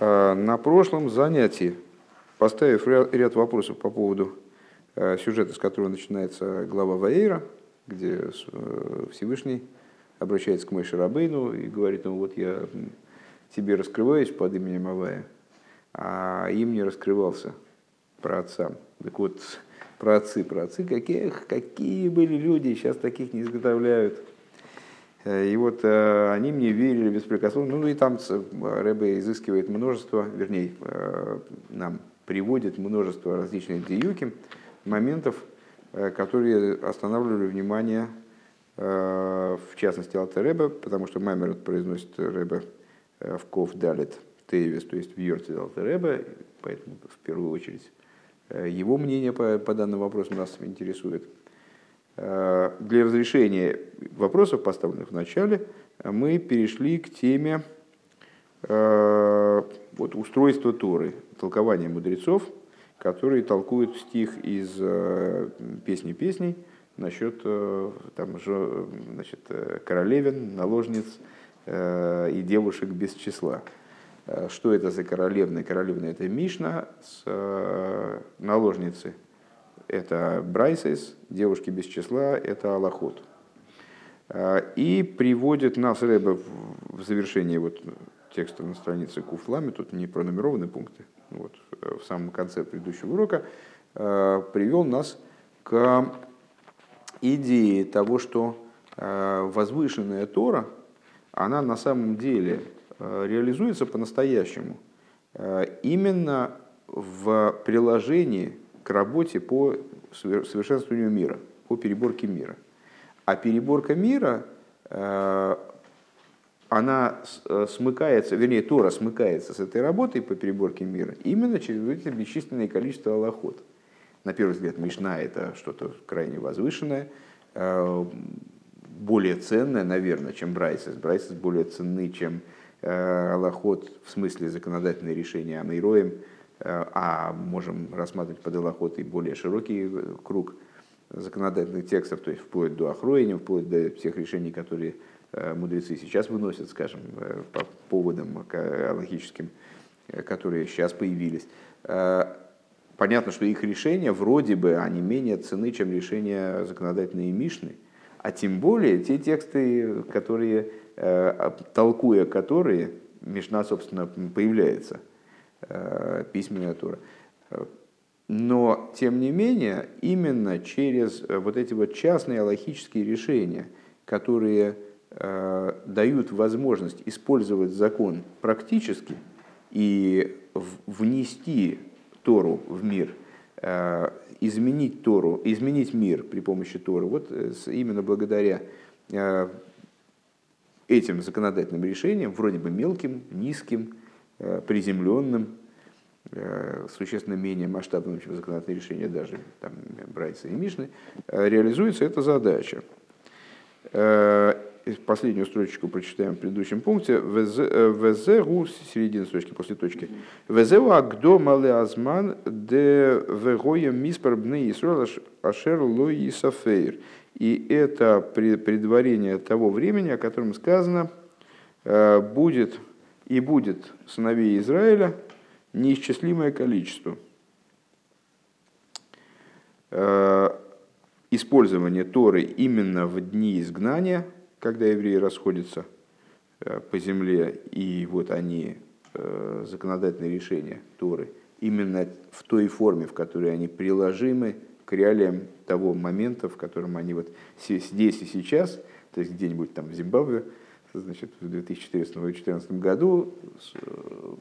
А, на прошлом занятии, поставив ряд вопросов по поводу э, сюжета, с которого начинается глава Ваейра, где э, Всевышний обращается к Мойше Рабейну и говорит, ну вот я тебе раскрываюсь под именем Авая, а им не раскрывался про отца. Так вот, про отцы, про отцы, какие, какие были люди, сейчас таких не изготовляют. Э, и вот э, они мне верили беспрекословно. Ну и там Рэбе изыскивает множество, вернее, э, нам приводит множество различных диюки, моментов, которые останавливали внимание, в частности, Алтереба, потому что Маймер произносит Рэбе в Ков Далит Тейвис, то есть в Йорте Алтереба, поэтому в первую очередь его мнение по, по данному вопросу нас интересует – для разрешения вопросов, поставленных в начале, мы перешли к теме э, вот, устройства Торы, толкования мудрецов, которые толкуют стих из э, песни песней насчет там, же, значит, королевин, наложниц и девушек без числа. Что это за королевны? Королевны это Мишна с наложницы – это Брайсес, девушки без числа, это Аллахот. А, и приводит нас Рэбе в завершение вот текста на странице Куфлами, тут не пронумерованы пункты, вот, в самом конце предыдущего урока, а, привел нас к идее того, что а, возвышенная Тора, она на самом деле реализуется по-настоящему именно в приложении к работе по совершенствованию мира, по переборке мира. А переборка мира, э, она э, смыкается, вернее, Тора смыкается с этой работой по переборке мира именно через это бесчисленное количество аллахот. На первый взгляд, Мишна – это что-то крайне возвышенное, э, более ценное, наверное, чем Брайсис. Брайсис более ценны, чем Аллахот в смысле законодательное решение Амейроем – Э, а можем рассматривать под Элохот и более широкий э, круг законодательных текстов, то есть вплоть до Охроения, вплоть до всех решений, которые э, мудрецы сейчас выносят, скажем, по поводам логическим, которые сейчас появились. Понятно, что их решения вроде бы они менее ценны, чем решения законодательной Мишны, а тем более те тексты, которые, толкуя которые, Мишна, собственно, появляется – Э, письменная Тора. Но, тем не менее, именно через э, вот эти вот частные аллахические решения, которые э, дают возможность использовать закон практически и внести Тору в мир, изменить Тору, изменить мир при помощи Торы, вот именно благодаря этим законодательным решениям, вроде бы мелким, низким, Э, приземленным, э, существенно менее масштабным, чем законодательные решения даже там, Брайса и Мишны, э, реализуется эта задача. Последнюю строчку прочитаем в предыдущем пункте. Везеру, середина строчки после точки. Везеру агдо мале азман де вегоя миспар бне Исруэл ашер лои сафейр. И это предварение того времени, о котором сказано, будет и будет сыновей Израиля неисчислимое количество. Э, использование Торы именно в дни изгнания, когда евреи расходятся э, по земле, и вот они, э, законодательные решения Торы, именно в той форме, в которой они приложимы к реалиям того момента, в котором они вот здесь и сейчас, то есть где-нибудь там в Зимбабве, значит, в 2014 году э,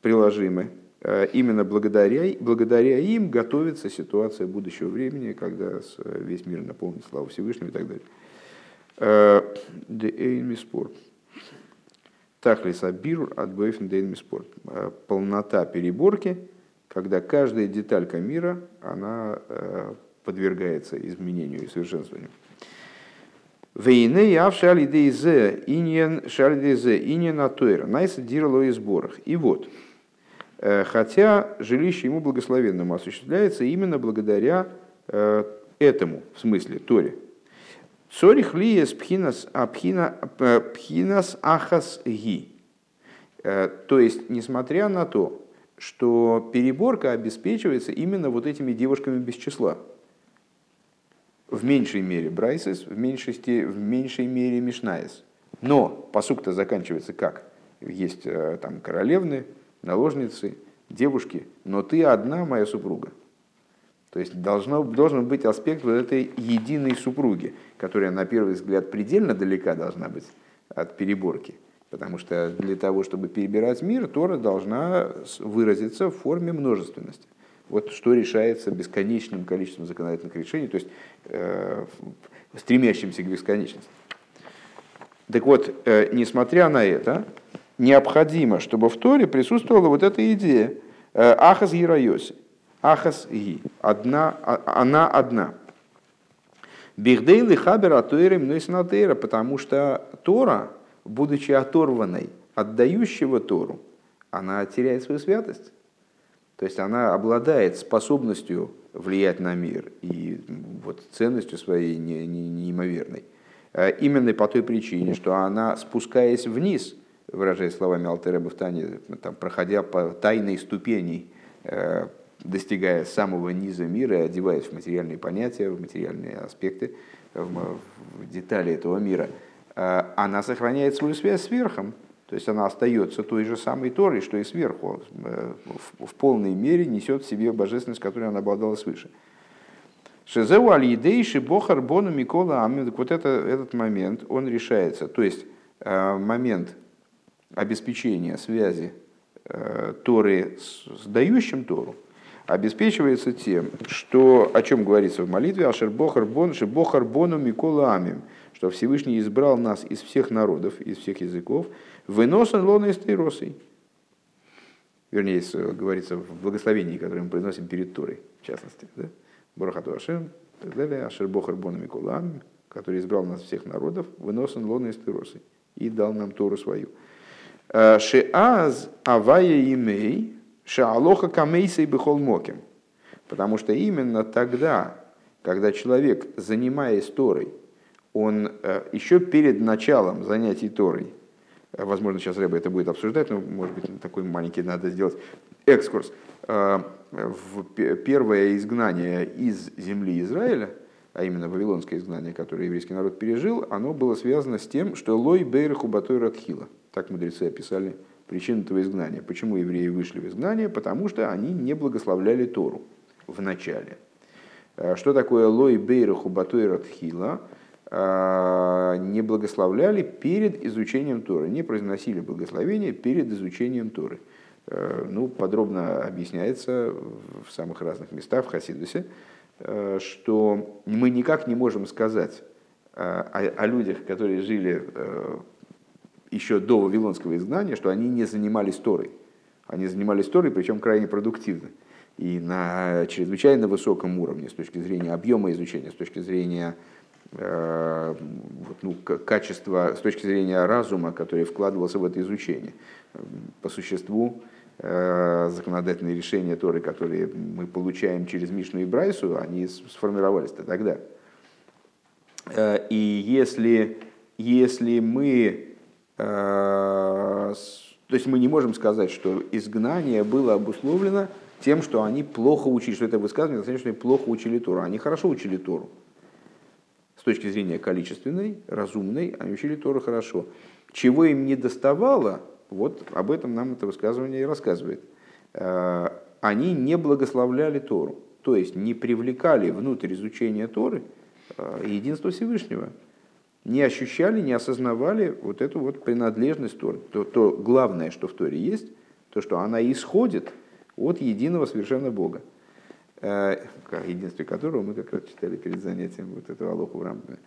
приложимы. Э, именно благодаря, благодаря им готовится ситуация будущего времени, когда весь мир наполнит славу Всевышнего и так далее. Дейнмиспор. Тахлис абирур от Бейфен Дейнмиспор. Полнота переборки, когда каждая деталька мира, она э, подвергается изменению и совершенствованию. Вейне яв шалидейзе иньен шалидейзе иньен атуэр. Найса дирло и сборах. И вот, э, хотя жилище ему благословенному осуществляется именно благодаря э, этому, в смысле, Торе. Цорих лиес пхинас, пхина, э, пхинас ахас ги. То есть, несмотря на то, что переборка обеспечивается именно вот этими девушками без числа. В меньшей мере Брайсис, в меньшей, в меньшей мере Мишнаис. Но посук-то заканчивается как? Есть там королевны, наложницы, девушки, но ты одна моя супруга. То есть должно, должен быть аспект вот этой единой супруги, которая на первый взгляд предельно далека должна быть от переборки. Потому что для того, чтобы перебирать мир, Тора должна выразиться в форме множественности. Вот что решается бесконечным количеством законодательных решений, то есть э, стремящимся к бесконечности. Так вот, э, несмотря на это, необходимо, чтобы в Торе присутствовала вот эта идея э, Ахаз Гирайоси. Ахас Ги. Одна, а, она одна. Бихдейлы хабер атуэрем нойснатейра, потому что Тора, будучи оторванной от дающего Тору, она теряет свою святость. То есть она обладает способностью влиять на мир и вот ценностью своей неимоверной. Э, именно по той причине, что она, спускаясь вниз, выражаясь словами Алтереба в Тане, там, проходя по тайной ступени, э, достигая самого низа мира одеваясь в материальные понятия, в материальные аспекты, в детали этого мира, э, она сохраняет свою связь с верхом. То есть она остается той же самой Торой, что и сверху, э, в полной мере несет в себе божественность, которой она обладала свыше. Шезеу аль-идейши бохар бону микола амин. Вот это, этот момент, он решается. То есть момент обеспечения связи э, Торы с дающим Тору обеспечивается тем, что, о чем говорится в молитве, Ашер Бохар Бон, Бохар Бону Микола Амим, что Всевышний избрал нас из всех народов, из всех языков, выносен лона из Тейросой. Вернее, говорится в благословении, которое мы произносим перед Торой, в частности. Да? Барахату Ашем, так далее, Ашер Бохар Амим, который избрал нас всех народов, выносен лона из Тейросой и дал нам Тору свою. Э, Шеаз авая имей шаалоха камейсей бихол моким. Потому что именно тогда, когда человек, занимаясь Торой, он э, еще перед началом занятий Торой, возможно, сейчас Рэба это будет обсуждать, но, может быть, такой маленький надо сделать экскурс, в первое изгнание из земли Израиля, а именно вавилонское изгнание, которое еврейский народ пережил, оно было связано с тем, что лой бейраху батой радхила – так мудрецы описали причину этого изгнания. Почему евреи вышли в изгнание? Потому что они не благословляли Тору в начале. А что такое лой бейраху батойра тхила? А, не благословляли перед изучением Торы, не произносили благословения перед изучением Торы. А, ну, подробно объясняется в самых разных местах в Хасидусе, что мы никак не можем сказать о, о людях, которые жили еще до Вавилонского изгнания, что они не занимались Торой. Они занимались Торой, причем крайне продуктивно. И на чрезвычайно высоком уровне с точки зрения объема изучения, с точки зрения э, ну, качества, с точки зрения разума, который вкладывался в это изучение. По существу э, законодательные решения Торы, которые мы получаем через Мишну и Брайсу, они сформировались-то тогда. Э, и если, если мы Э, то есть мы не можем сказать, что изгнание было обусловлено тем, что они плохо учили, что это высказывание что они плохо учили Тору. Они хорошо учили Тору. С точки зрения количественной, разумной, они учили Тору хорошо. Чего им не доставало, вот об этом нам это высказывание и рассказывает. Э, они не благословляли Тору, то есть не привлекали внутрь изучения Торы э, единство Всевышнего не ощущали, не осознавали вот эту вот принадлежность Торы. То, то главное, что в Торе есть, то, что она исходит от единого совершенно Бога, единстве которого мы как раз читали перед занятием вот этого Алоху в рамках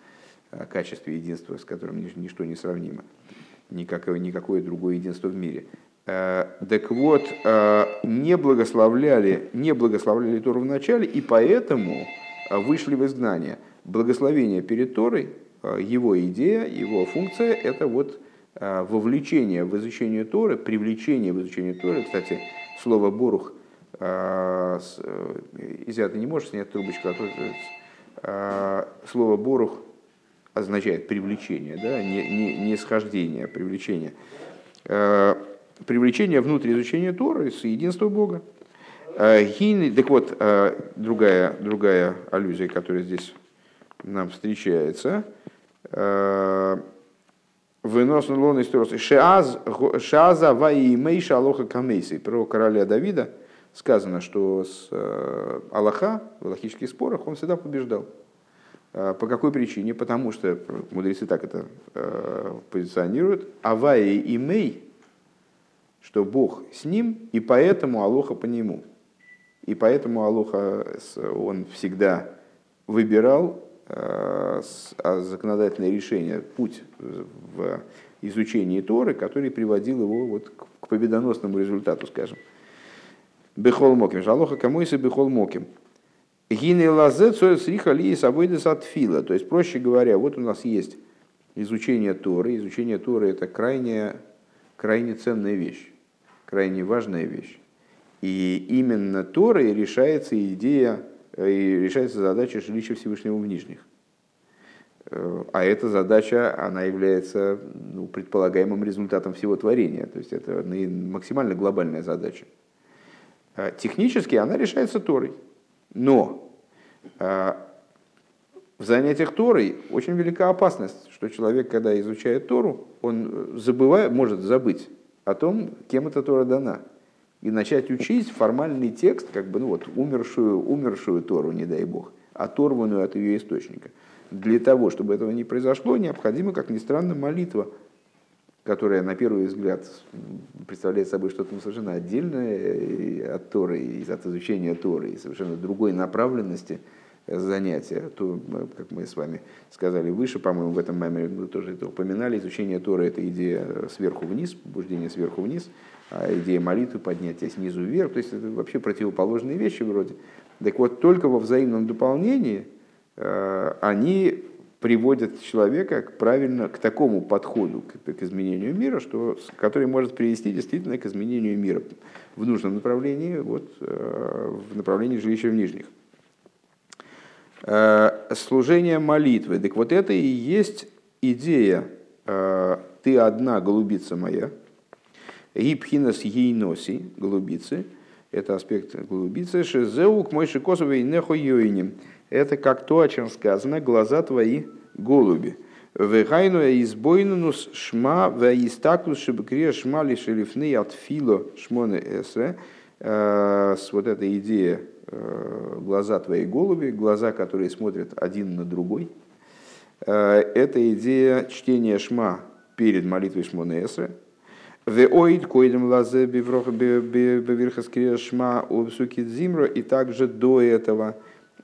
о единства, с которым ничто не сравнимо, никакое, никакое другое единство в мире. Э, так вот, э, не благословляли, не благословляли Тору в начале, и поэтому вышли в изгнание. Благословение перед Торой – Э, его идея, его функция – это вот э, вовлечение в изучение Торы, привлечение в изучение Торы. Кстати, слово «борух» э, изя ты не можешь снять трубочку, а то слово «борух» означает привлечение, да? не, не, не схождение, а привлечение. привлечение внутрь изучения Торы с единства Бога. Так вот, другая, другая аллюзия, которая здесь нам встречается, вынос лон истории шаза ваи мейша алоха камейси про короля Давида сказано, что с Аллаха в аллахических спорах он всегда побеждал. По какой причине? Потому что мудрецы так это позиционируют. Аваи и мей, что Бог с ним, и поэтому Алоха по нему. И поэтому Алоха, он всегда выбирал э, а законодательное решение, путь в изучении Торы, который приводил его вот к победоносному результату, скажем. Бехол моким. Жалоха кому если бехол моким. Гины лазе сриха ли сабойдес от фила. То есть, проще говоря, вот у нас есть изучение Торы. Изучение Торы это крайне, крайне ценная вещь, крайне важная вещь. И именно Торой решается идея, э, и решается задача жилища Всевышнего в Нижних. Э, а эта задача, она является ну, предполагаемым результатом всего творения. То есть это максимально глобальная задача. Э, технически она решается Торой. Но в занятиях Торой очень велика опасность, что человек, когда изучает Тору, он забывает, может забыть о том, кем эта Тора дана и начать учить формальный текст, как бы, ну вот, умершую, умершую Тору, не дай бог, оторванную от ее источника. Для того, чтобы этого не произошло, необходима, как ни странно, молитва, которая на первый взгляд представляет собой что-то совершенно отдельное от Торы, от изучения Торы, и совершенно другой направленности занятия. То, как мы с вами сказали выше, по-моему, в этом маме мы тоже это упоминали, изучение Торы – это идея сверху вниз, побуждение сверху вниз – а идея молитвы, поднятия снизу вверх, то есть это вообще противоположные вещи вроде. Так вот, только во взаимном дополнении э, они приводят человека к, правильно, к такому подходу к, к изменению мира, что, который может привести действительно к изменению мира в нужном направлении, вот, э, в направлении жилища в нижних. Э, служение молитвы. Так вот это и есть идея «ты одна, голубица моя», Гипхинас ейноси, голубицы, это аспект голубицы, шезеук мой шикосовый нехо йойним. Это как то, о чем сказано, глаза твои голуби. Вегайну избойнунус шма веистаклус шибкрия шма лишелифны от фило шмоне эсре. Э, вот эта идея э, глаза твои голуби, глаза, которые смотрят один на другой. Э, это идея чтения шма перед молитвой шмоне эсре, Веоид койдем лазе беверхаскрия шма убсуки дзимро. И также до этого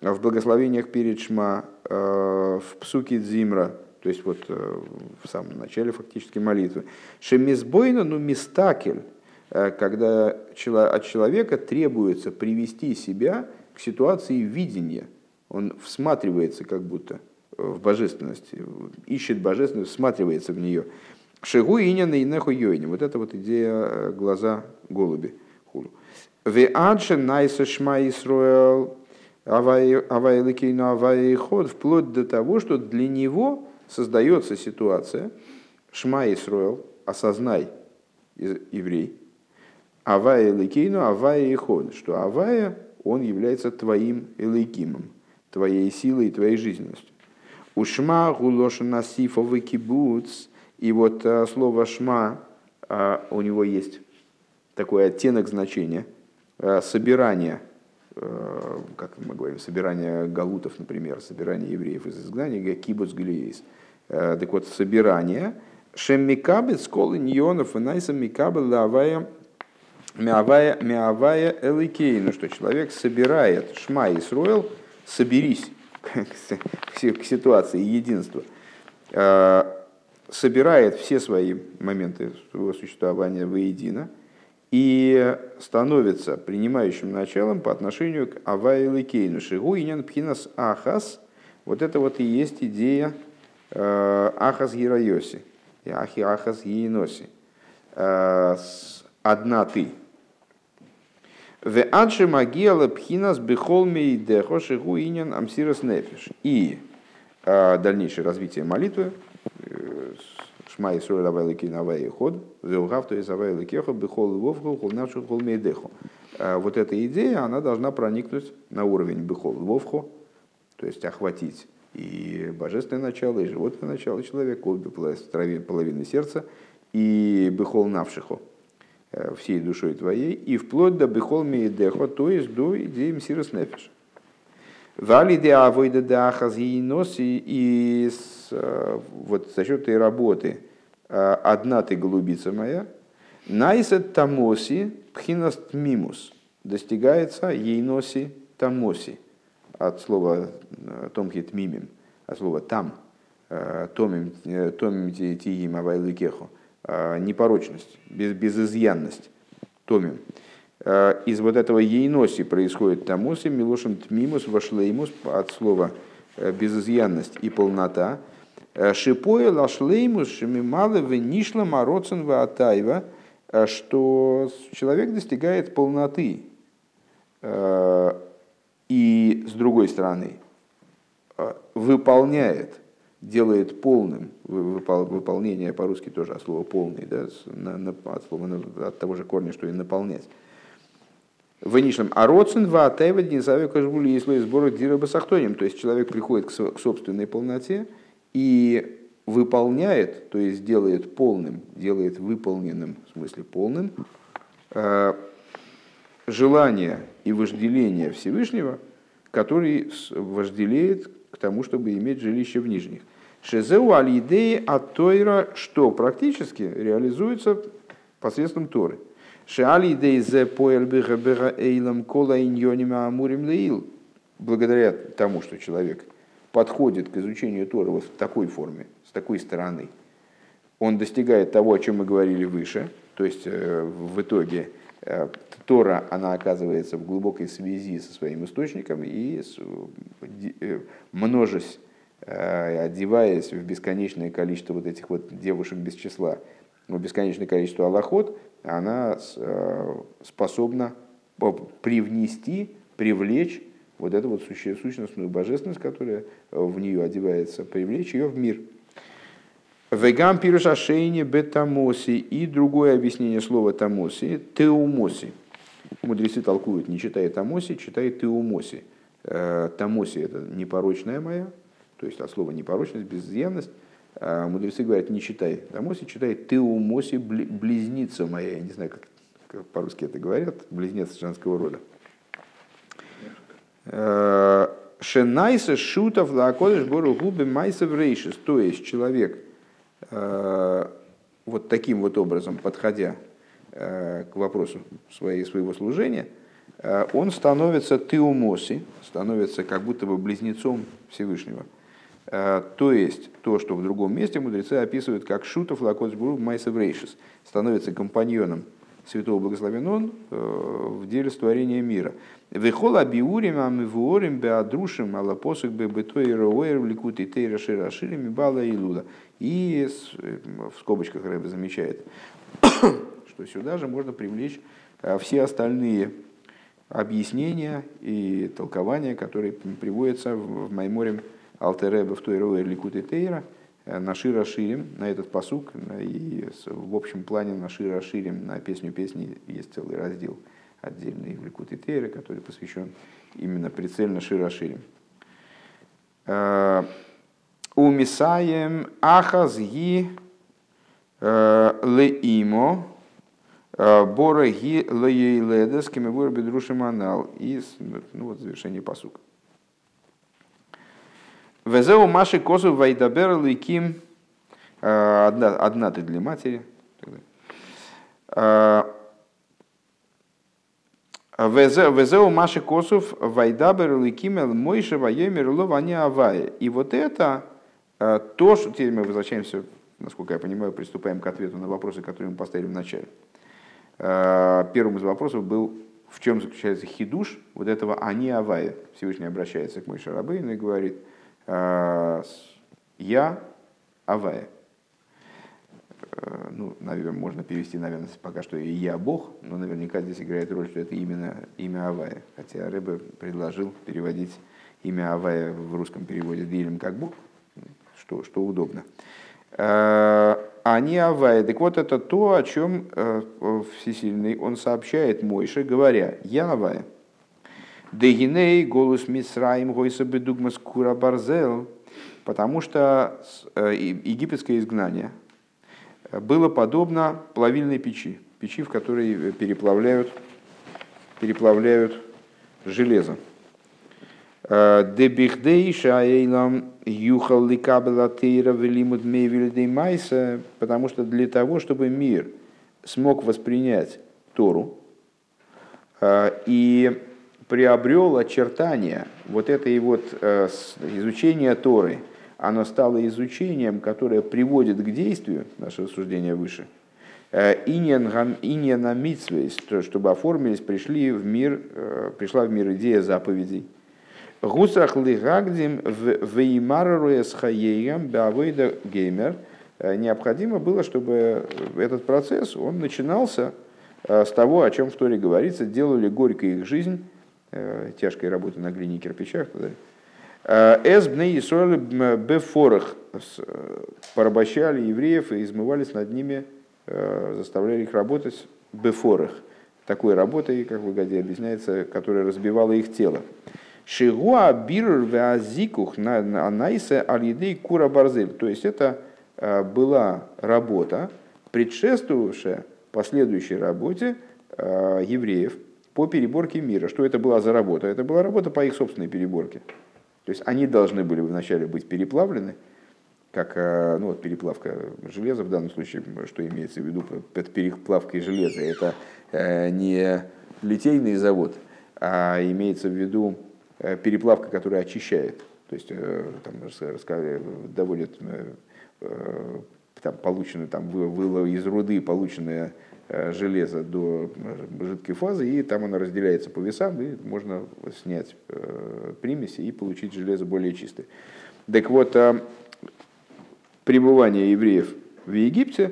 в благословениях перед шма э, в псуки дзимра, то есть вот э, в самом начале фактически молитвы. Шемизбойна, ну мистакель, э, когда от человека требуется привести себя к ситуации видения. Он всматривается как будто в божественность, ищет божественность, всматривается в нее. Шигу инян и неху йойни. Вот это вот идея глаза голуби. Ве адше найса шма Исруэл авайликейну авайход, вплоть до того, что для него создается ситуация шма Исруэл, осознай, еврей, авая эликейну, авая иход, что авая, он является твоим эликимом, твоей силой и твоей жизненностью. Ушма гулоша насифовый кибуц, и вот э, слово «шма» э, у него есть такой оттенок значения, э, собирание, как мы говорим, собирание галутов, например, собирание евреев из изгнания, кибуц галиейс. Так вот, собирание, шем микабет сколы ньонов и найсам микабет лавая мявая мявая эликейну, что человек собирает шма и сроил, соберись к ситуации единства собирает все свои моменты своего существования воедино и становится принимающим началом по отношению к Авайлы Кейну. Шигу инyan пхинас ахас. Вот это вот и есть идея э, ахас гирайоси. Ахи ахас гиеноси. Э, одна ты. В адше магиала пхинас бихолми дехо шигу инyan амсирас нефиш. И э, дальнейшее развитие молитвы Шма и Сура Авайлики Навай Ход, Вилгав, то есть Авайликехо, Бехол Вовху, Холнавшу Холмейдеху. Вот эта идея, она должна проникнуть на уровень Бехол Вовху, то есть охватить и божественное начало, и животное начало человека, обе половины сердца, и Бехол Навшиху, всей душой твоей, и вплоть до Бехол Мейдехо, то есть до идеи Мсирос Нефиш. Вали де авойда де ахазииноси, и вот за счет этой работы одна ты голубица моя, найсет тамоси пхинаст мимус, достигается ейноси тамоси, от слова томхит мимим, от слова там, томим, тиим авайликеху, непорочность, без, безызъянность, томим. Э, из вот этого ейноси происходит тамоси, милошин тмимус, вашлеймус, от слова э, безызъянность и полнота. Э, Шипоя лашлеймус, шемималы венишла мороцен атайва, что человек достигает полноты. И с другой стороны, выполняет, делает полным, выполнение по-русски тоже от слова полный, да, от, слова, от того же корня, что и наполнять Вынишем ароцин ва атайва днизави кашбули если сбора дира басахтоним. То есть человек приходит к собственной полноте и выполняет, то есть делает полным, делает выполненным, в смысле полным, э, желание и вожделение Всевышнего, который вожделеет к тому, чтобы иметь жилище в нижних. Шезеу алидеи от Тойра, что практически реализуется посредством Торы – Шали дейзе поэль бега эйлам кола иньонима амурим леил. Благодаря тому, что человек подходит к изучению Торы вот в такой форме, с такой стороны, он достигает того, о чем мы говорили выше, то есть э, в итоге э, Тора, она оказывается в глубокой связи со своим источником и э, множась, одеваясь в бесконечное количество вот этих вот девушек без числа, в бесконечное количество аллахот, она способна привнести, привлечь вот эту вот сущностную божественность, которая в нее одевается, привлечь ее в мир. Вегам пируша бетамоси и другое объяснение слова тамоси – теумоси. Мудрецы толкуют, не читая тамоси, читая теумоси. Э, тамоси – это непорочная моя, то есть от слова непорочность, безызъянность – а мудрецы говорят, не читай Тамоси, читай ты у Моси, близница моя. Я не знаю, как, как по-русски это говорят, близнец женского рода. Э, Шенайса шутов лакодыш бору губы майса рейшис. То есть человек э, вот таким вот образом, подходя э, к вопросу своей, своего служения, он становится теумоси, становится как будто бы близнецом Всевышнего – то есть то, что в другом месте мудрецы описывают как шутов лакоцбург майсеврейшис, становится компаньоном святого благословен он э, в деле створения мира. Вехола биурим амивуорим беадрушим алапосок бебетой роэр ликути тейра шира ширими бала и луда. И э, в скобочках Рэбе замечает, что сюда же можно привлечь все остальные объяснения и толкования, которые приводятся в Майморе Алтереба в той рое Ликут Тейра, э, на Шира Ширим, на этот посук, и в общем плане на Шира Ширим, на песню песни есть целый раздел отдельный в Ликут Тейра, который посвящен именно прицельно Шира Ширим. Э, У Мисаем Ахазги э, Леимо Бораги Лейледес Кемевур Бедрушим Анал. И ну, вот завершение посука. Везеу Маши Козу Вайдабер Ликим. Э, одна, одна ты для матери. Э, Везеу Маши Косов Вайдабер Ликим Мойша Вайемер Ловани Авая. И вот это э, то, что теперь мы возвращаемся, насколько я понимаю, приступаем к ответу на вопросы, которые мы поставили в начале. Первым из вопросов был, в чем заключается хидуш вот этого Ани Авая. Всевышний обращается к Мойше Рабейну и говорит – Э, я Авая. Э, ну, наверное, можно перевести, наверное, пока что я Бог, но наверняка здесь играет роль, что это именно имя Авая. Хотя Рэбе предложил переводить имя Авая в русском переводе Дилем как Бог, что, что удобно. Э, а не Авая. Так вот, это то, о чем Всесильный он сообщает Мойше, говоря, я Авая. Дегиней голос Мисраим гойса бедугмас кура барзел. Потому что египетское изгнание было подобно плавильной печи, печи, в которой переплавляют, переплавляют железо. Потому что для того, чтобы мир смог воспринять Тору и приобрел очертания. Вот этой вот изучения Торы, оно стало изучением, которое приводит к действию, наше рассуждение выше, иньян чтобы оформились, пришли в мир, пришла в мир идея заповедей – Гусах лигагдим веймаруя с хаеем бавейда геймер. Э, необходимо было, чтобы этот процесс, он начинался э, с того, о чем в Торе говорится, делали горькой их жизнь, э, тяжкой работы на глине и кирпичах. Эсбны и соль бефорах порабощали евреев и измывались над ними, заставляли их работать бефорах. Такой работой, как в Гаде объясняется, которая разбивала их тело. Шигуа бирр веазикух на анайсе алидей кура барзель. То есть это э, была работа, предшествовавшая последующей работе э, евреев по переборке мира. Что это была за работа? Это была работа по их собственной переборке. То есть они должны были вначале быть переплавлены, как э, ну, вот переплавка железа в данном случае, что имеется в виду под переплавкой железа, это не литейный завод, а имеется в виду Э, переплавка, которая очищает. То есть э, там, доводят э, там, полученное, там, было из руды полученное железо до жидкой фазы, и там оно разделяется по весам, и можно снять примеси и получить железо более чистое. Так вот, пребывание евреев в Египте,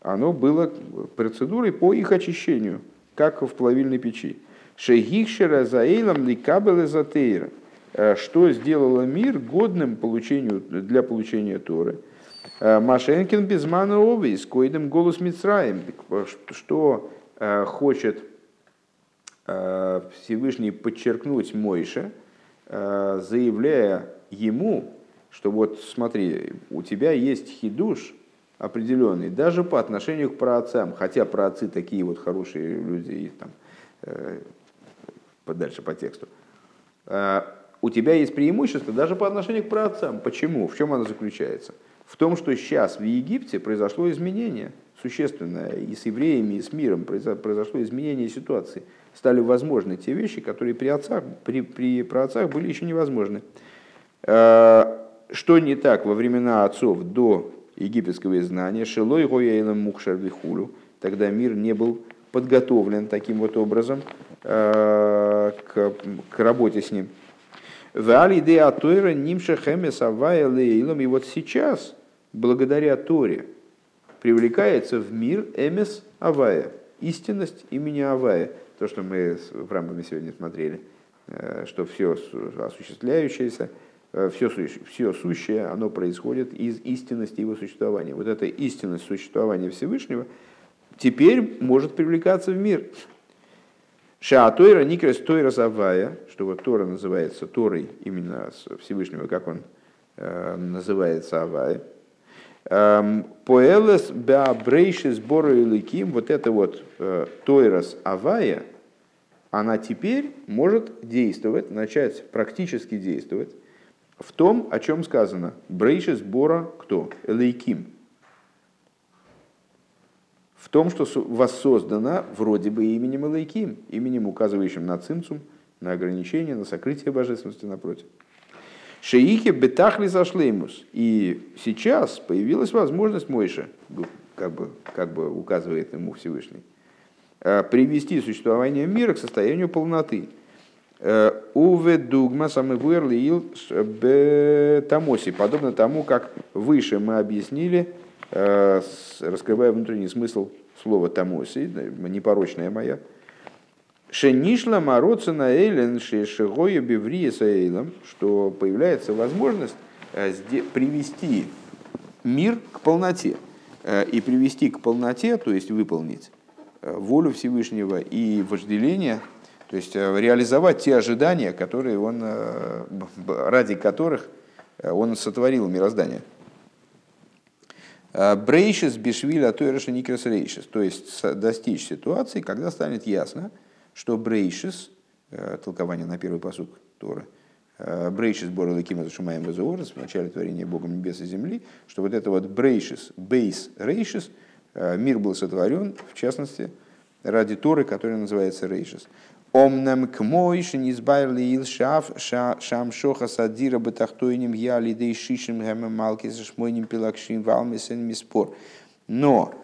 оно было процедурой по их очищению, как в плавильной печи. Шейгикшера заэйлам ликабел эзотейра. Э, что сделало мир годным получению, для получения Торы? Э, Машенкин безмана ови, с коидом голос Мицраем. Э, что хочет Всевышний подчеркнуть Мойше, заявляя ему, что вот смотри, у тебя есть хидуш определенный, даже по отношению к праотцам, хотя праотцы такие вот хорошие люди, и там дальше по тексту, у тебя есть преимущество даже по отношению к праотцам. Почему? В чем оно заключается? В том, что сейчас в Египте произошло изменение существенное и с евреями, и с миром произошло изменение ситуации. Стали возможны те вещи, которые при, отцах, при, при праотцах были еще невозможны. А, что не так во времена отцов до египетского изгнания? Шилой гояйлам мухшар вихулю. Тогда мир не был подготовлен таким вот образом Э, к, к работе с ним. Вали де атойра нимша хемес лейлом. И вот сейчас, благодаря Торе, привлекается в мир эмес авая, истинность имени Авая. То, что мы в рамках сегодня смотрели, э, что все осуществляющееся, все, э, все сущее, оно происходит из истинности его существования. Вот эта истинность существования Всевышнего теперь может привлекаться в мир. Шаатойра Никрес Тойра Завая, что вот Тора называется Торой именно Всевышнего, как он э, называется Авая. Эм, Поэлес Беабрейши сбору Иликим, вот это вот э, Тойрас Авая, она теперь может действовать, начать практически действовать в том, о чем сказано. Брейши сбора кто? Элейким в том, что воссоздана вроде бы именем Элайким, именем, указывающим на цимцум, на ограничение, на сокрытие божественности напротив. Шеихи бетахли зашлеймус. И сейчас появилась возможность Мойша, как бы, как бы указывает ему Всевышний, э, привести существование мира к состоянию полноты. Э, Уве дугма самый тамоси, подобно тому, как выше мы объяснили, раскрывая внутренний смысл слова тамоси, непорочная моя. Шенишла мороца на эйлен шешегоя беврия эйлом, что появляется возможность э, привести мир к полноте. и привести к полноте, то есть выполнить волю Всевышнего и вожделение, то есть реализовать те ожидания, которые он, ради которых он сотворил мироздание. Брейшис бишвиля тойраша никрес рейшис, то есть достичь ситуации, когда станет ясно, что брейшис, толкование на первый посуд Торы, брейшис боры лакима зашумаем в начале творения Богом небес и земли, что вот это вот брейшис, бейс рейшис, мир был сотворен, в частности, ради Торы, которая называется рейшис. Омнам к мой шенизбайрли ил шаф шам шоха садира бетахтойним я лидей шишим гэма малки шмойним пилакшим валмисен миспор. Но,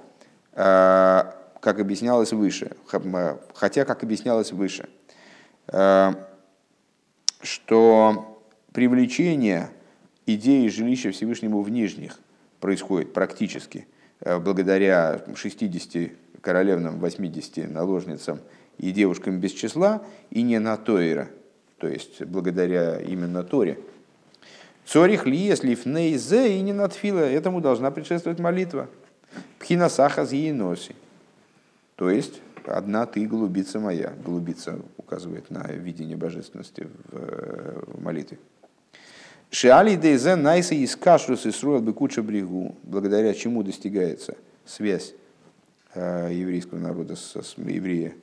как объяснялось выше, хотя, как объяснялось выше, что привлечение идеи жилища Всевышнему в Нижних происходит практически благодаря 60 королевным, 80 наложницам – и девушкам без числа, и не на Тойра, то есть благодаря именно Торе. Цорих ли, если фнейзе и не надфила, этому должна предшествовать молитва. Пхина сахаз носи. То есть, одна ты, голубица моя. Голубица указывает на видение божественности в, в молитве. Шиали дейзе найса из кашрус и сроил бы куча брегу, благодаря чему достигается связь э, еврейского народа с, с еврея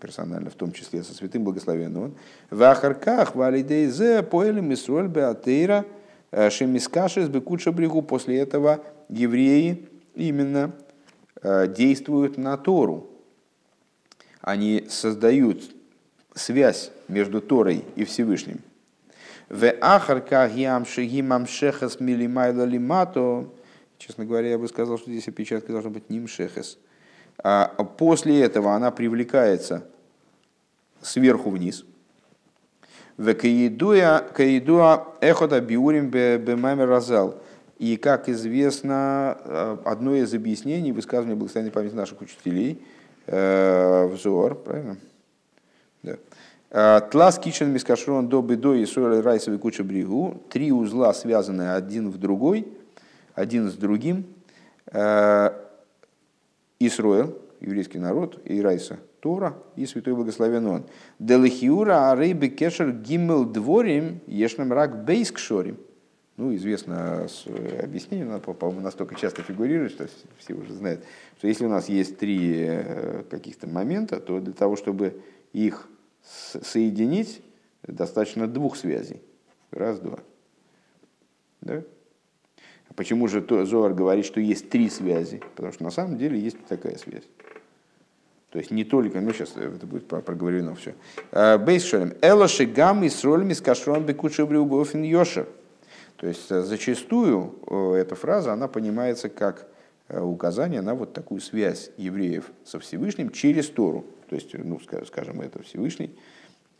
персонально, в том числе со святым благословенным в Ахарках, валидейзе, поэлем Исроль Беатейра, э, Шемискашес Бекуча Брегу. После этого евреи именно э, действуют на Тору. Они создают связь между Торой и Всевышним. В Ахарках Ямшигимам Шехас Милимайла Лимато. Честно говоря, я бы сказал, что здесь опечатка должна быть Нимшехас после этого она привлекается сверху вниз. Каидуа эхода биурим бемамер разал. И, как известно, э, одно из объяснений высказывания благословенной памяти наших учителей, э, взор, правильно? Да. Э, Тлас кичен мискашрон до бедо и сойль райсовый куча бригу. Три узла связаны один в другой, один с другим. Исруэл, еврейский народ, и Райса, Тора и Святой Благословен Он. Делихиура арейбе кешер гиммел дворим ешнам рак бейскшорим. Ну, известно объяснение, оно, по-моему, настолько часто фигурирует, что все уже знают, что если у нас есть три э, каких-то момента, то для того, чтобы их соединить, достаточно двух связей. Раз, два. Да? Почему же Зоар говорит, что есть три связи? Потому что на самом деле есть такая связь. То есть не только, ну сейчас это будет проговорено все. А, Бейсшерем. Элоши гам и с ролями с кашрон бекучебри убофин йошер. То есть э, зачастую э, эта фраза, она понимается как э, указание на вот такую связь евреев со Всевышним через Тору. То есть, ну, скажем, это Всевышний,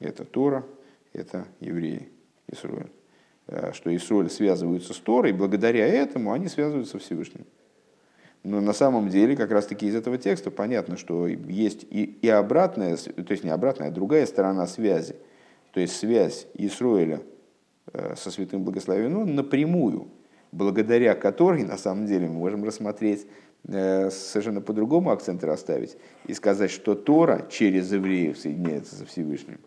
это Тора, это евреи Исруэль. Э, что Исроль связываются с Торой, благодаря этому они связываются со Всевышним. Но на самом деле, как раз таки из этого текста понятно, что есть и, и обратная, то есть не обратная, а другая сторона связи. То есть связь Исроиля э, со святым благословенным напрямую, благодаря которой, на самом деле, мы можем рассмотреть, э, совершенно по-другому акценты расставить и сказать, что Тора через евреев соединяется со Всевышним.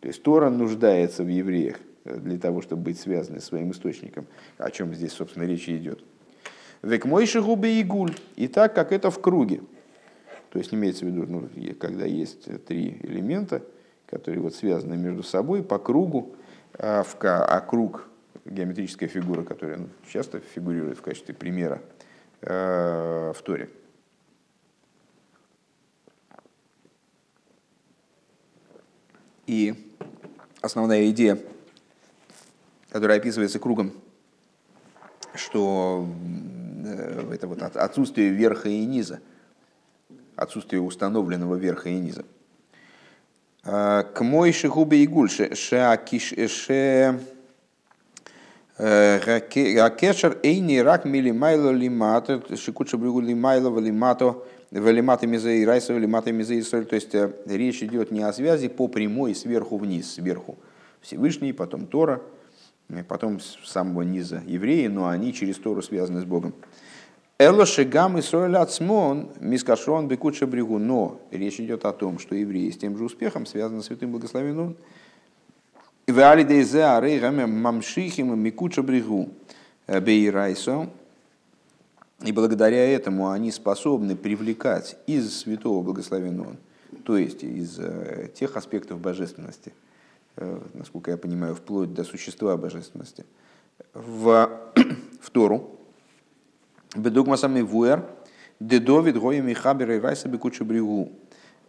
То есть Тора нуждается в евреях для того, чтобы быть связаны с своим источником, о чем здесь, собственно, речь идет. Век мойши губы и гуль. И так, как это в круге. То есть имеется в виду, ну, когда есть три элемента, которые вот связаны между собой по кругу, а, в, а круг геометрическая фигура, которая ну, часто фигурирует в качестве примера э, в Торе. И основная идея которая описывается кругом, что э, это вот отсутствие верха и низа, отсутствие установленного верха и низа. А, к мой шихубе и гульше, ше Ракешер эйни рак милимайло лимато, шикуча брюгу лимайло лимато, велимата мизей райса, велимата мизей То есть э, речь идет не о связи по прямой сверху вниз, сверху Всевышний, потом Тора – потом с самого низа евреи, но они через Тору связаны с Богом. Элоши гам Исроэль ацмон мискашрон бекуча брегу. Но речь идет о том, что евреи с тем же успехом связаны с святым благословенным. В алидейзе арейгаме мамшихим микуча брегу бейрайсо. И благодаря этому они способны привлекать из святого благословенного, то есть из э, тех аспектов божественности, э, насколько я понимаю, вплоть до существа божественности, в, в Тору, Бедугма самый вуэр, дедовид гоем и хабер и райса бекучу бригу.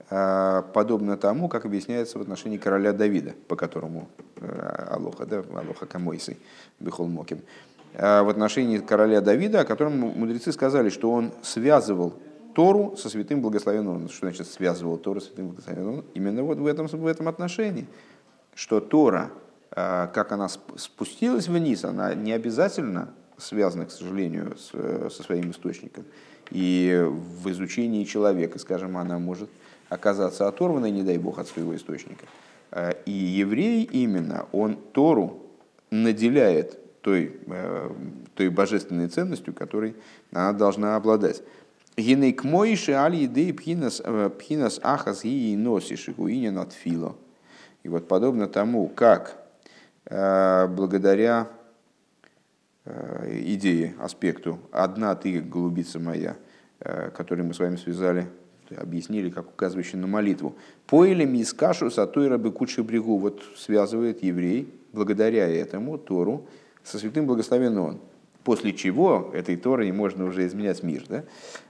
А, подобно тому, как объясняется в отношении короля Давида, по которому э, Алоха, да, Алоха Камойсы, Бехол Моким. В отношении короля Давида, о котором мудрецы сказали, что он связывал Тору со святым благословенным. Что значит связывал Тору со святым благословенным? Именно вот в этом, в этом отношении, что Тора, а, как она спустилась вниз, она не обязательно связаны, к сожалению, с, э, со своим источником. И в изучении человека, скажем, она может оказаться оторванной, не дай бог, от своего источника. Э, и еврей именно, он Тору наделяет той, э, той божественной ценностью, которой она должна обладать. Гинейк моиши аль еды пхинас ахас и носиши гуинин от фило. И вот подобно тому, как благодаря Э, идее, аспекту. Одна ты, голубица моя, э, которую мы с вами связали, объяснили, как указывающий на молитву. Поили мискашу сатой рабы кучи брегу. Вот связывает еврей, благодаря этому Тору, со святым благословенным он. После чего этой Торой можно уже изменять мир. Да?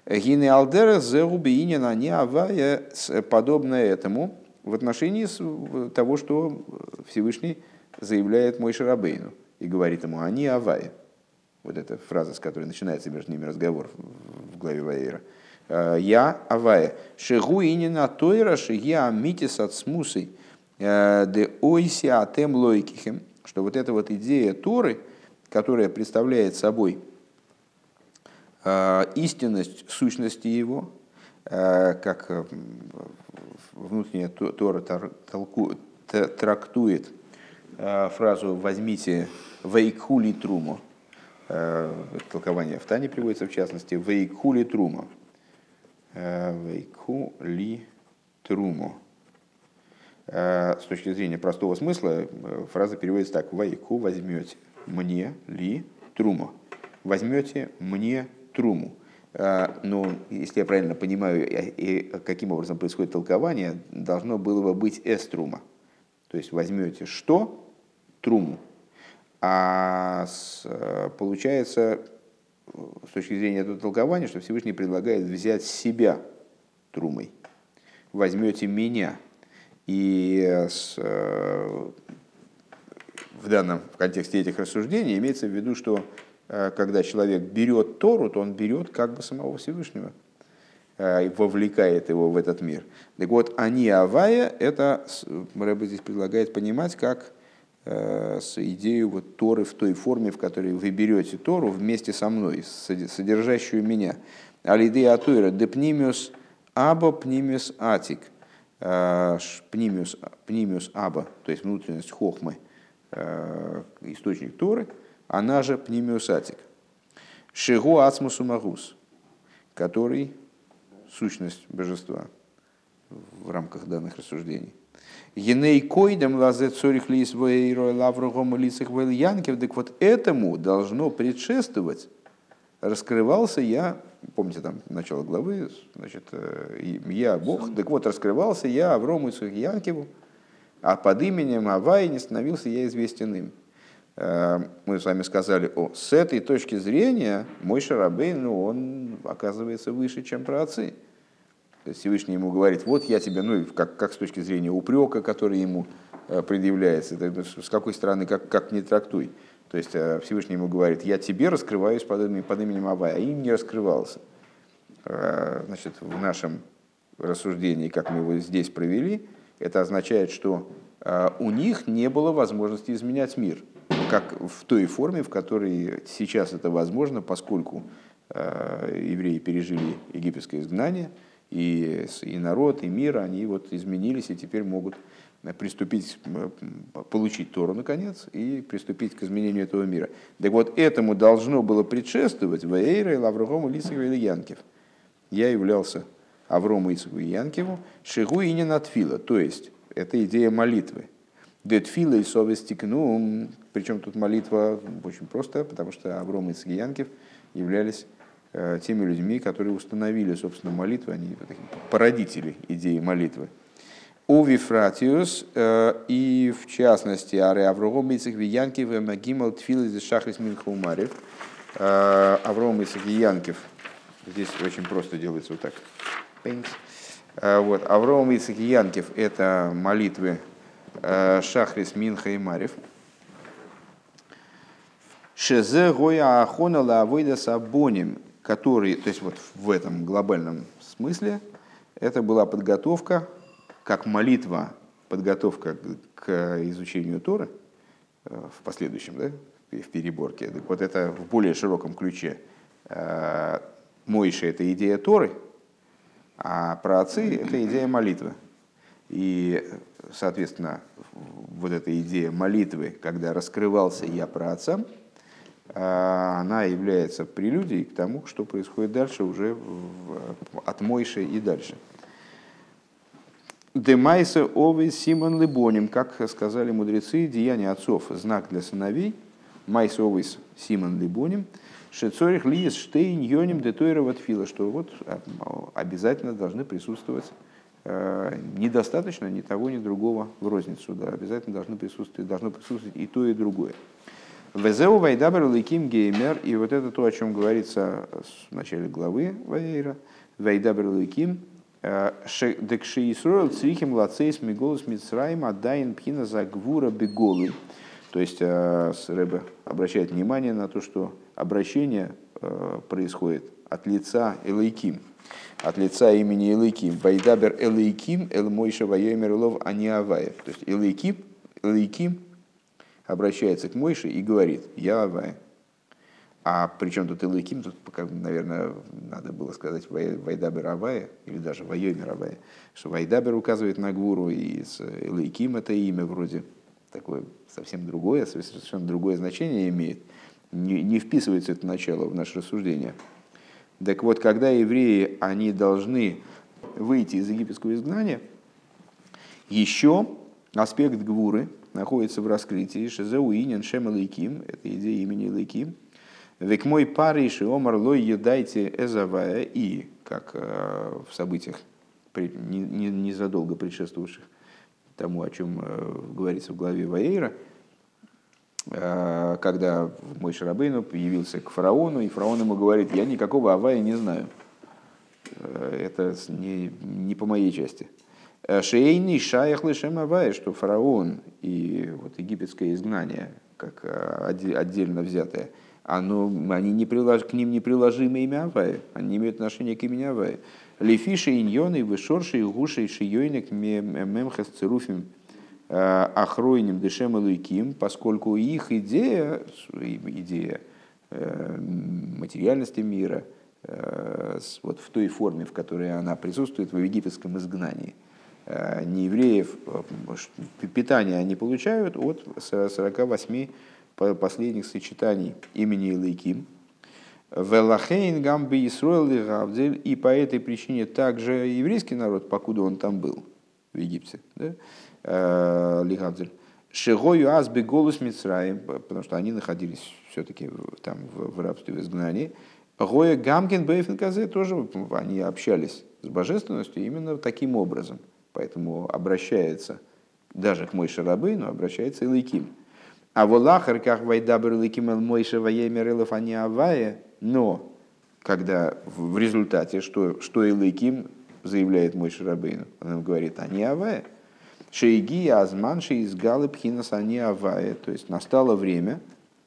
Гины алдера зеубиинина не авая, подобное этому в отношении того, что Всевышний заявляет мой Шарабейну и говорит ему, они авая. Вот эта фраза, с которой начинается между ними разговор в главе Ваера. «Э, я Авая. Шигу инина тойра шигия амитис от смусой э, де ойси атем лойкихем. Что вот эта вот идея Торы, которая представляет собой э, истинность сущности его, как внутренняя Тора трактует фразу «возьмите вейкули труму», Э, толкование в Тане приводится в частности, «Вейкули трума». Э, «Вейкули труму». Э, с точки зрения простого смысла фраза переводится так. «Вейку возьмете мне ли труму». Возьмете мне труму. Но, если я правильно понимаю, и каким образом происходит толкование, должно было бы быть эструма. То есть возьмете что? Труму. А э, получается, с точки зрения этого толкования, что Всевышний предлагает взять себя трумой. Возьмете меня. И с, э, в данном в контексте этих рассуждений имеется в виду, что когда человек берет Тору, то он берет как бы самого Всевышнего и вовлекает его в этот мир. Так вот, они Авая, это Рэбе здесь предлагает понимать как Э, с идеей вот Торы в той форме, в которой вы берете Тору вместе со мной, содержащую меня. Алидея Атуира, депнимиус аба пнимиус атик. Э, пнимиус, пнимиус аба, то есть внутренность хохмы, э, источник Торы, она же пнимиус атик. Шигу ацмусу магус, который сущность божества в рамках данных рассуждений. Еней койдем лазе цорих лис вейро лаврогом лицах янкев. Так вот этому должно предшествовать. Раскрывался я, помните там начало главы, значит, э, я Бог, так вот раскрывался я Аврому Янкеву, а под именем Авай не становился я известен им. Э, мы с вами сказали, о, с этой точки зрения мой Шарабей, ну, он оказывается выше, чем праотцы. Всевышний ему говорит, вот я тебе, ну, как, как с точки зрения упрека, который ему э, предъявляется, с какой стороны, как, как не трактуй. То есть э, Всевышний ему говорит, я тебе раскрываюсь под именем, под именем Авая, а им не раскрывался. Значит, в нашем рассуждении, как мы его здесь провели, это означает, что у них не было возможности изменять мир, как в той форме, в которой сейчас это возможно, поскольку евреи пережили египетское изгнание – и, и народ, и мир, они вот изменились и теперь могут приступить, получить Тору наконец и приступить к изменению этого мира. Так вот, этому должно было предшествовать Ваэйра и Лаврухому Лисову или Янкев. Я являлся Аврому Исаку и Янкеву, Шигу и не Натфила, то есть это идея молитвы. Детфила и совестик, ну, причем тут молитва очень просто, потому что Авром и Янкев являлись э, теми людьми, которые установили, собственно, молитву, они породители идеи молитвы. У Вифратиус, э, и в частности, Аре Авром Ицек Виянкев, Магимал Тфил из Шахрис Минхаумарев, э, Авром Ицек Янкев, здесь очень просто делается вот так. Вот. Авром Ицек Янкев – это молитвы Шахрис Минха и Марев. Шезе Гоя Ахона Лавойда Сабоним, который, то есть вот в этом глобальном смысле, это была подготовка, как молитва, подготовка к изучению Торы э, в последующем, да, в переборке. Так вот это в более широком ключе. Э, Мойша – это идея Торы, а про отцы – это идея молитвы. И, соответственно, вот эта идея молитвы, когда раскрывался я про отца, а, она является прелюдией к тому, что происходит дальше уже от Мойши и дальше. Демайса овы Симон Либоним, как сказали мудрецы, деяние отцов, знак для сыновей, Майса овыс Симон Либоним, Шецорих Лиес Штейн Йоним Детойра Ватфила, что вот а, обязательно должны присутствовать недостаточно ни того, ни другого в розницу. Да, обязательно должно присутствовать, должно присутствовать и то, и другое. Везеу Вайдабер Лейким Геймер, и вот это то, о чем говорится в начале главы Ваэйра, וידבר אלקים, э, דכשישראל צריכים לצאת מגלות מצרים עדיין בחינת הגבורה בגלוי. То есть э, Рэбе обращает внимание на то, что обращение происходит от лица Элейким, от лица имени Элейким. וידבר אלקים, אל משה ויאמר אליו אני הוי'. То есть Элейким, Элейким обращается к Мойше и говорит, я Авая. А причем тут Элейким, тут, наверное, надо было сказать Вайдабер Авая, или даже Вайомер Авая, что Вайдабер указывает на Гвуру, и Элейким это имя вроде такое совсем другое, совершенно другое значение имеет. Не, не вписывается это начало в наше рассуждение. Так вот, когда евреи, они должны выйти из египетского изгнания, еще аспект гвуры находится в раскрытии. Шезеуинен Шем Лейким, это идея имени Лейким, Век мой париш и омар лой едайте эзавая, и, как э, в событиях незадолго предшествовавших тому, о чем э, говорится в главе Ваейра, когда мой Шарабейну явился к фараону, и фараон ему говорит, я никакого Авая не знаю. Э, это не, не по моей части. Э, Шейни шаях лишем Авая, что фараон и вот египетское изгнание, как отдельно взятое, оно, они не прилож, к ним не приложимы имя Авая, они не имеют отношения к имени Авая. Лефиши иньоны, вышорши, гуши, шиёйник, мемхас цируфим, Ахройним Дешем Луиким, поскольку их идея, идея э, материальности мира, э, вот в той форме, в которой она присутствует в египетском изгнании, э, не евреев питание они получают от 48 последних сочетаний имени Лейким. Велахейн гамби Исроэл и по этой причине также еврейский народ, покуда он там был, в Египте, да, Э, Лигавдель. Шигою азби голос Мицраем, потому что они находились все-таки там в, рабстве, в изгнании. Гоя Гамген Бейфенказе тоже они общались с божественностью именно таким образом. Поэтому обращается даже к Мойше Рабы, но обращается и Лейким. А в Аллахар, как Вайдабр Лейким Эл Мойше Ваемер они Авая, но когда в результате, что, что и Лейким заявляет Мойше Рабейну, он говорит, они Авая – Шейги азманши из галы пхинас они авая. То есть настало время,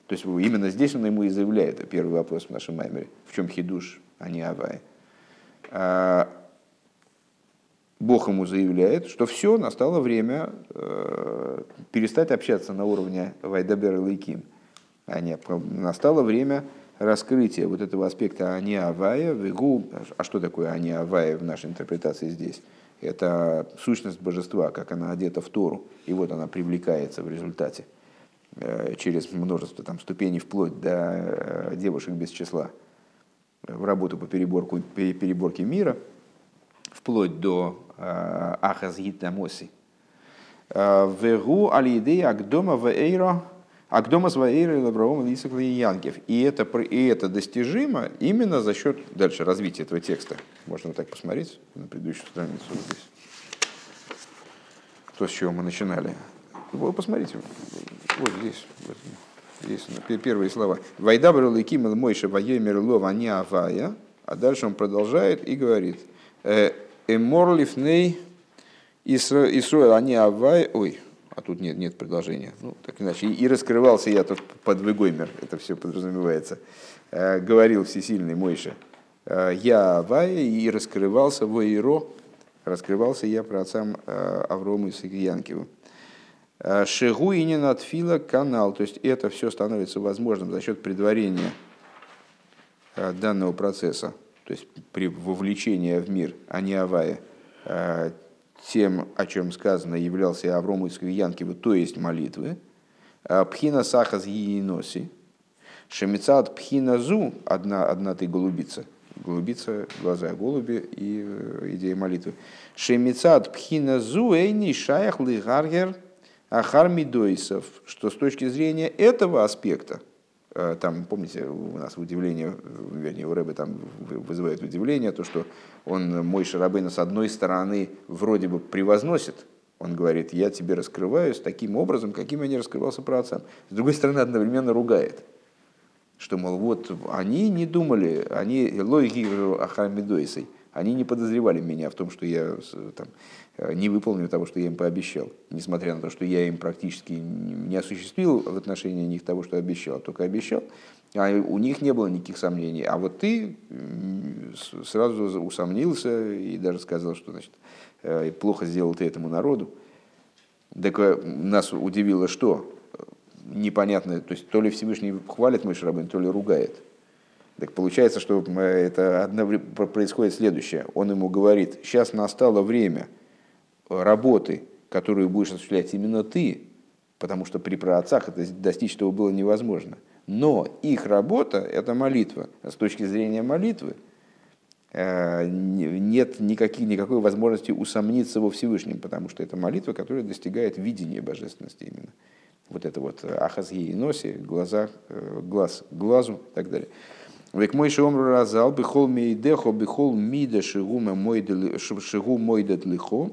то есть именно здесь он ему и заявляет, это первый вопрос в нашем маймере, в чем хидуш, а не авая. А, Бог ему заявляет, что все, настало время э, перестать общаться на уровне Вайдабер и Лейким. А не, настало время раскрытие вот этого аспекта Ани Авая, а что такое Ани Авая в нашей интерпретации здесь? Это сущность божества, как она одета в Тору, и вот она привлекается в результате э, через множество там, ступеней вплоть до э, девушек без числа в работу по переборку, переборке мира, вплоть до э, Ахазгит Намоси. Вегу алидея Агдома Вейра Агдома Сваэйра и Лавраома Лисакла и Янгев. И это, и это достижимо именно за счет дальше развития этого текста. Можно так посмотреть на предыдущую страницу здесь. То, с чего мы начинали. Вы посмотрите, вот здесь. Здесь первые слова. Вайда Барулыким Мойша Вайомер Лова не Авая. А дальше он продолжает и говорит. «Э, Эморлифней Исруэл, они Авай. Ой, а тут нет, нет предложения. Ну, так иначе. И раскрывался я тут под Вегоймер, это все подразумевается. Э, говорил всесильный Мойша, э, я Авая, и раскрывался в Иро, раскрывался я про отцам э, Аврому и Сагиянкиву. Шегу и не надфила канал, то есть это все становится возможным за счет предварения данного процесса, то есть при вовлечении в мир, а не авая, тем, о чем сказано, являлся Аврому Янкиву, то есть молитвы. А пхина сахаз еиноси. Шемицат пхина зу, одна, одна ты голубица. Голубица, глаза голуби и э, идея молитвы. Шемицат пхина зу эйни шаях лигаргер ахар. Что с точки зрения этого аспекта – Э, там, помните, у нас удивление, вернее, у Рэбы там вызывает удивление, то, что он мой Шарабейна с одной стороны вроде бы превозносит, он говорит, я тебе раскрываюсь таким образом, каким я не раскрывался про отца. С другой стороны, одновременно ругает, что, мол, вот они не думали, они логики Ахамидойсой, они не подозревали меня в том, что я там, Э, не выполнили того, что я им пообещал, несмотря на то, что я им практически не осуществил в отношении них того, что обещал, только обещал, а у них не было никаких сомнений. А вот ты сразу усомнился и даже сказал, что значит, э, плохо сделал ты этому народу. Так э, нас удивило, что непонятно, то есть то ли Всевышний хвалит мой Шарабин, то ли ругает. Так получается, что это происходит следующее. Он ему говорит, сейчас настало время – работы, которую будешь осуществлять именно ты, потому что при праотцах это достичь этого было невозможно. Но их работа – это молитва. С точки зрения молитвы э, нет никаких, никакой возможности усомниться во Всевышнем, потому что это молитва, которая достигает видения божественности именно. Вот это вот ахаз и носи, глаза, э, глаз глазу и так далее. Век мой шеомру разал, бихол мейдехо, бихол мида шигу мойдет лихо,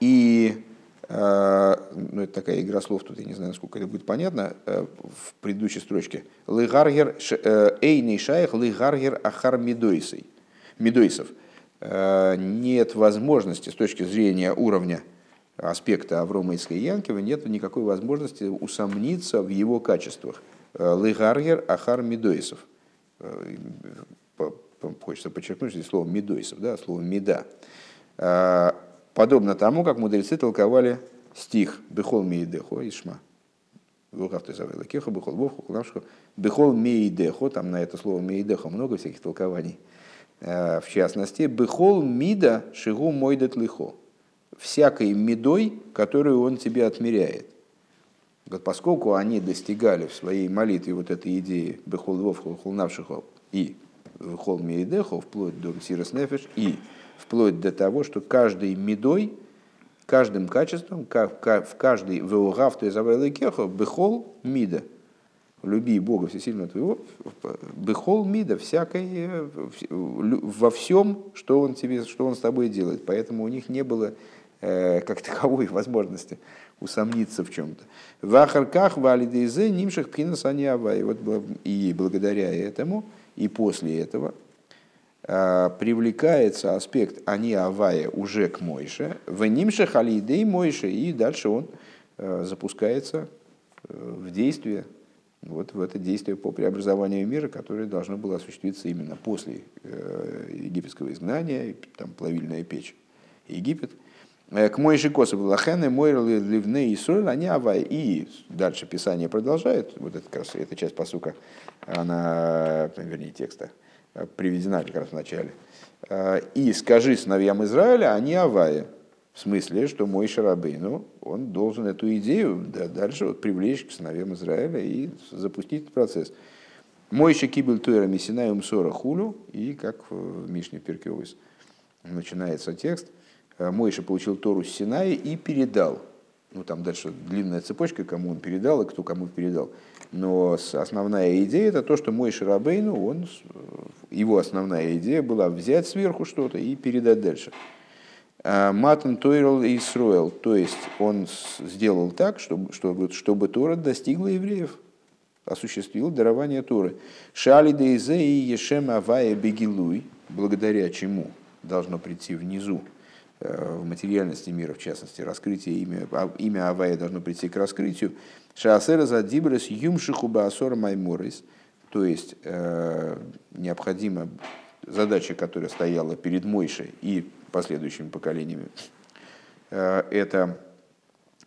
и э, ну, это такая игра слов, тут я не знаю, насколько это будет понятно, э, в предыдущей строчке. Лыгаргер э, эйный шаях лыгаргер ахар медойсой. Медойсов. Нет возможности с точки зрения уровня аспекта Аврома и Янкива, нет никакой возможности усомниться в его качествах. Лыгаргер ахар медойсов. Хочется подчеркнуть здесь слово медойсов, да, слово меда Подобно тому, как мудрецы толковали стих «Бехол мейдехо» Ишма. Бехол мейдехо, там на это слово мейдехо много всяких толкований. Э, в частности, «Бехол мида шигу мойдет лихо» всякой медой, которую он тебе отмеряет. Вот поскольку они достигали в своей молитве вот этой идеи «Бехол вов навшихо» и «Бехол мейдехо» вплоть до «Сирос нефеш» и вплоть до того, что каждой медой, каждым качеством, в каждой веугав, то есть кехо, бехол мида, люби Бога всесильного твоего, бехол мида, всякой, э, во всем, что он, тебе, что он с тобой делает. Поэтому у них не было э, как таковой возможности усомниться в чем-то. В ахарках нимших пхинасаниава. И вот и благодаря этому, и после этого, привлекается аспект они авая уже к Мойше, в нимше халидей Мойше, и дальше он э, запускается э, в действие, вот в это действие по преобразованию мира, которое должно было осуществиться именно после египетского изгнания, там плавильная печь Египет, К мой же косов лахены, мой ливны и соль, они авай. И дальше Писание продолжает, вот раз, эта часть посука, она, вернее, текста, приведена как раз в начале. И скажи сыновьям Израиля, они авая. В смысле, что мой Шарабейну, он должен эту идею да, дальше вот, привлечь к сыновьям Израиля и запустить этот процесс. Мой Шакибель Туэра Мессинай Умсора Хулю, и как в Мишне Перкеовис начинается текст – Э, Мойша получил Тору с Синаи и передал. Ну, там дальше длинная цепочка, кому он передал и кто кому передал. Но основная идея это то, что Мойша Рабейну, он, его основная идея была взять сверху что-то и передать дальше. Э, Матан Тойрл и Исруэл, то есть он сделал так, чтобы, чтобы, чтобы Тора достигла евреев, осуществил дарование Торы. Шали Дейзе и Ешем Авая Бегилуй, благодаря чему должно прийти внизу в материальности мира, в частности, раскрытие имя, а, имя Авая должно прийти к раскрытию. Шаасера за дибрес юмшиху баасора майморис, то есть э, необходима задача, которая стояла перед Мойшей и последующими поколениями, э, это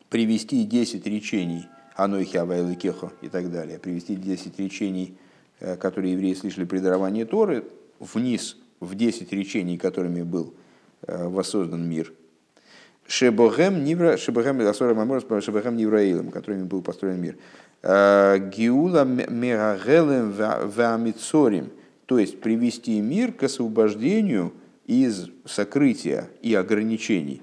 привести 10 речений Анойхи Авайлы Кехо и так далее, привести 10 речений, э, которые евреи слышали при даровании Торы, вниз в 10 речений, которыми был Э, воссоздан мир. Шебогем Нивра, Шебогем Асора Маморос, Шебогем Нивраилем, которыми был построен мир. Э, Гиула Мегагелем Вамицорим, то есть привести мир к освобождению из сокрытия и ограничений,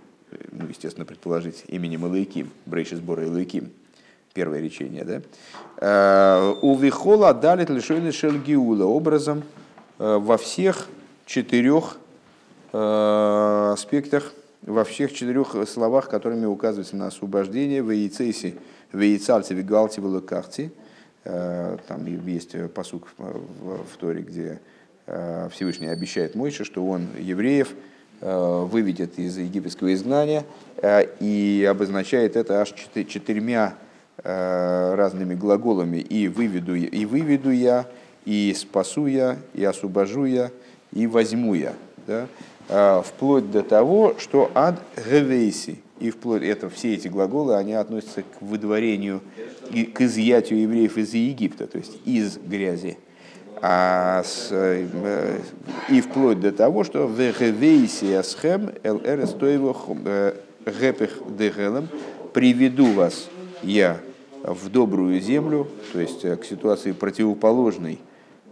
ну, естественно, предположить именем Илайким, Брейши сбора Илайким, первое речение, да? Э, У Вихола далит лишойны Шельгиула образом во всех четырех Э, аспектах, во всех четырех словах, которыми указывается на освобождение в яйцейсе, в яйцальце, в галте, в лакарте. Э, там есть посук в Торе, где э, Всевышний обещает Мойше, что он евреев выведет из египетского изгнания и обозначает это аж четырьмя разными глаголами и выведу, и выведу я, и спасу я, и освобожу я, и возьму я. Да? А, вплоть до того, что ад гевейси, и вплоть это все эти глаголы, они относятся к выдворению к изъятию евреев из Египта, то есть из грязи. А с, э, и вплоть до того, что в гевейси асхем эл э, гепех дегелем приведу вас я в добрую землю, то есть э, к ситуации противоположной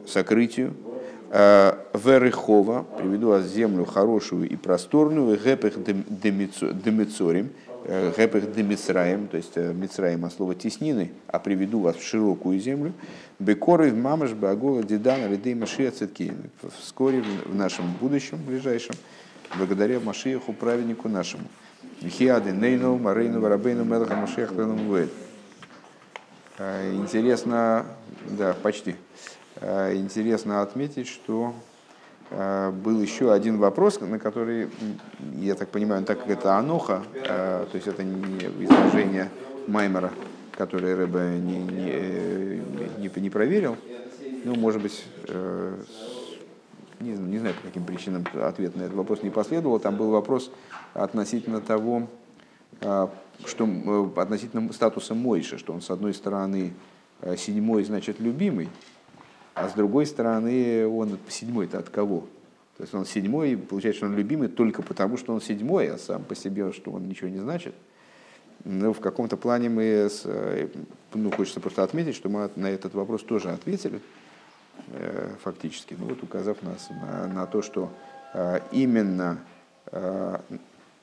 сокрытию, Э, Верехова, приведу вас землю хорошую и просторную, Гепех Демицорим, э, Гепех Демицраем, то есть э, Мицраем от слова теснины, а приведу вас в широкую землю, Бекоры в Мамаш Багола Дедана Лидей Машия Цитки, вскоре в нашем будущем, ближайшем, благодаря Машиеху, праведнику нашему. Хиады Нейну, Марейну, Варабейну, Мелаха Машиях, Интересно, да, почти. Э, интересно отметить, что э, был еще один вопрос, на который, я так понимаю, так как это аноха, э, то есть это не изложение Маймера, которое Рэбе не, не, не, не проверил, ну, может быть, не, не знаю, по каким причинам ответ на этот вопрос не последовал. Там был вопрос относительно того, что относительно статуса Мойши, что он, с одной стороны, седьмой, значит, любимый, а с другой стороны, он седьмой-то от кого? То есть он седьмой, получается, что он любимый только потому, что он седьмой, а сам по себе, что он ничего не значит. Ну, в каком-то плане мы, с, э, ну, хочется просто отметить, что мы на этот вопрос тоже ответили, э, фактически, ну, вот указав нас на, на то, что э, именно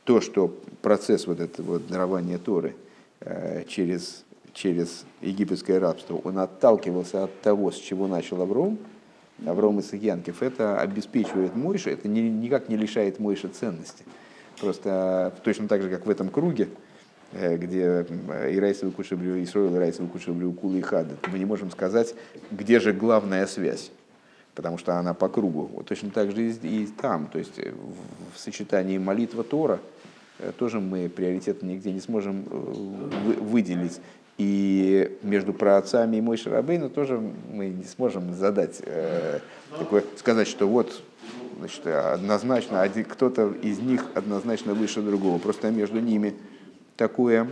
то, что процесс вот этого дарования Торы через через египетское рабство, он отталкивался от того, с чего начал Авром, Авром из Янкев, это обеспечивает Мойша, это не, никак не лишает Мойша ценности. Просто точно так же, как в этом круге, э, где Ирайсовый Кушаблю, Исроил, Ирайсовый Кушаблю, Кулы и Хад, мы не можем сказать, где же главная связь, потому что она по кругу. Вот точно так же и, и там, то есть в сочетании молитва Тора, э, тоже мы приоритет нигде не сможем э, выделить. И между праотцами и Мой Шарабейну тоже мы не сможем задать, э, такое, сказать, что вот значит, однозначно, один, кто-то из них однозначно выше другого. Просто между ними такое,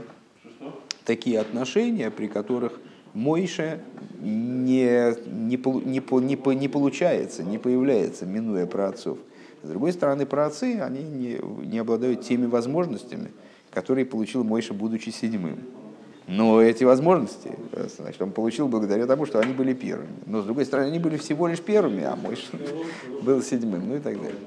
такие отношения, при которых Мойша не, не, не, не, не получается, не появляется, минуя праотцов. С другой стороны, праотцы, они не, не обладают теми возможностями, которые получил Мойша, будучи седьмым. Но эти возможности значит, он получил благодаря тому, что они были первыми. Но с другой стороны, они были всего лишь первыми, а Мойша был седьмым, ну и так далее.